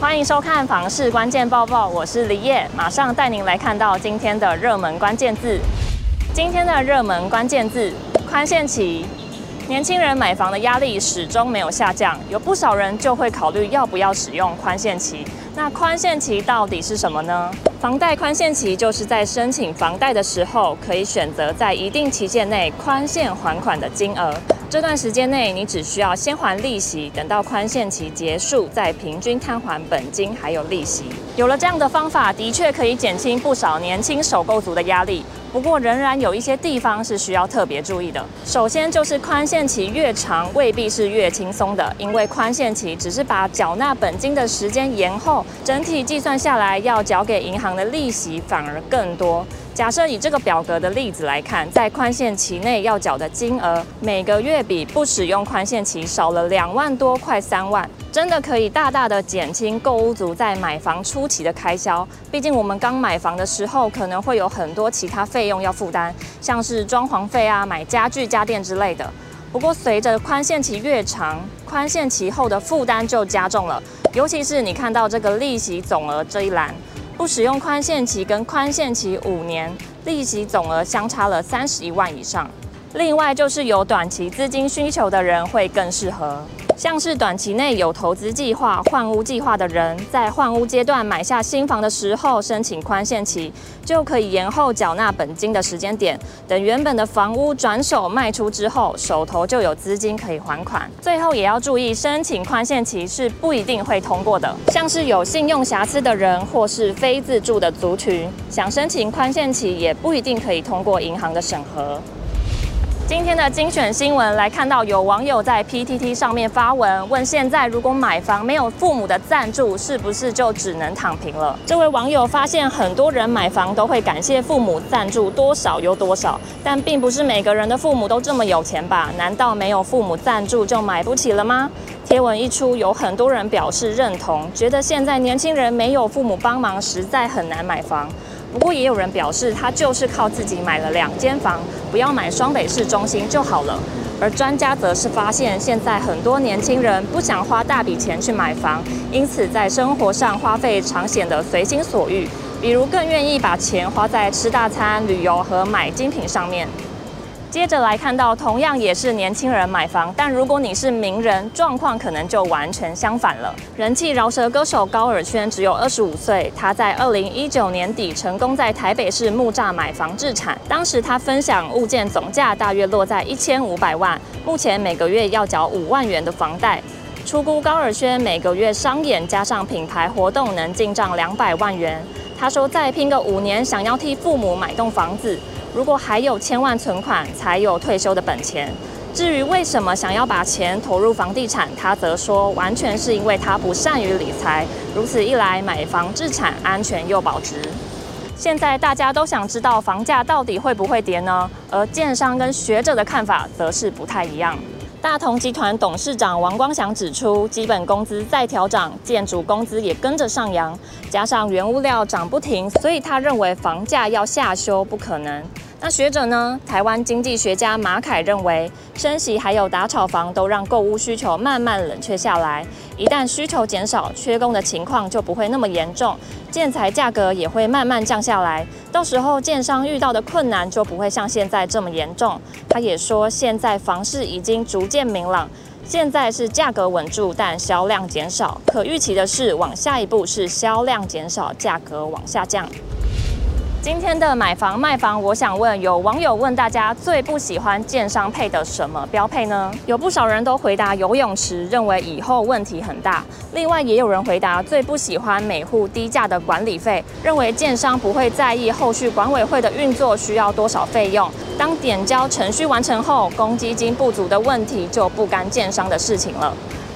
欢迎收看房市关键报报，我是李叶，马上带您来看到今天的热门关键字。今天的热门关键字：宽限期。年轻人买房的压力始终没有下降，有不少人就会考虑要不要使用宽限期。那宽限期到底是什么呢？房贷宽限期就是在申请房贷的时候，可以选择在一定期限内宽限还款的金额。这段时间内，你只需要先还利息，等到宽限期结束，再平均摊还本金还有利息。有了这样的方法，的确可以减轻不少年轻首购族的压力。不过，仍然有一些地方是需要特别注意的。首先，就是宽限期越长，未必是越轻松的，因为宽限期只是把缴纳本金的时间延后，整体计算下来，要缴给银行的利息反而更多。假设以这个表格的例子来看，在宽限期内要缴的金额，每个月比不使用宽限期少了两万多，快三万，真的可以大大的减轻购屋族在买房初期的开销。毕竟我们刚买房的时候，可能会有很多其他费用要负担，像是装潢费啊、买家具家电之类的。不过随着宽限期越长，宽限期后的负担就加重了，尤其是你看到这个利息总额这一栏。不使用宽限期跟宽限期五年，利息总额相差了三十一万以上。另外就是有短期资金需求的人会更适合。像是短期内有投资计划、换屋计划的人，在换屋阶段买下新房的时候申请宽限期，就可以延后缴纳本金的时间点。等原本的房屋转手卖出之后，手头就有资金可以还款。最后也要注意，申请宽限期是不一定会通过的。像是有信用瑕疵的人，或是非自住的族群，想申请宽限期也不一定可以通过银行的审核。今天的精选新闻来看到，有网友在 PTT 上面发文问：现在如果买房没有父母的赞助，是不是就只能躺平了？这位网友发现，很多人买房都会感谢父母赞助多少有多少，但并不是每个人的父母都这么有钱吧？难道没有父母赞助就买不起了吗？贴文一出，有很多人表示认同，觉得现在年轻人没有父母帮忙，实在很难买房。不过也有人表示，他就是靠自己买了两间房，不要买双北市中心就好了。而专家则是发现，现在很多年轻人不想花大笔钱去买房，因此在生活上花费常显得随心所欲，比如更愿意把钱花在吃大餐、旅游和买精品上面。接着来看到，同样也是年轻人买房，但如果你是名人，状况可能就完全相反了。人气饶舌歌手高尔宣只有二十五岁，他在二零一九年底成功在台北市木栅买房置产，当时他分享物件总价大约落在一千五百万，目前每个月要缴五万元的房贷。出估高尔宣每个月商演加上品牌活动能进账两百万元。他说再拼个五年，想要替父母买栋房子。如果还有千万存款，才有退休的本钱。至于为什么想要把钱投入房地产，他则说，完全是因为他不善于理财。如此一来，买房置产安全又保值。现在大家都想知道房价到底会不会跌呢？而建商跟学者的看法则是不太一样。大同集团董事长王光祥指出，基本工资再调涨，建筑工资也跟着上扬，加上原物料涨不停，所以他认为房价要下修不可能。那学者呢？台湾经济学家马凯认为，升息还有打炒房都让购屋需求慢慢冷却下来。一旦需求减少，缺工的情况就不会那么严重，建材价格也会慢慢降下来。到时候建商遇到的困难就不会像现在这么严重。他也说，现在房市已经逐渐明朗，现在是价格稳住，但销量减少。可预期的是，往下一步是销量减少，价格往下降。今天的买房卖房，我想问，有网友问大家最不喜欢建商配的什么标配呢？有不少人都回答游泳池，认为以后问题很大。另外也有人回答最不喜欢每户低价的管理费，认为建商不会在意后续管委会的运作需要多少费用。当点交程序完成后，公积金不足的问题就不干建商的事情了。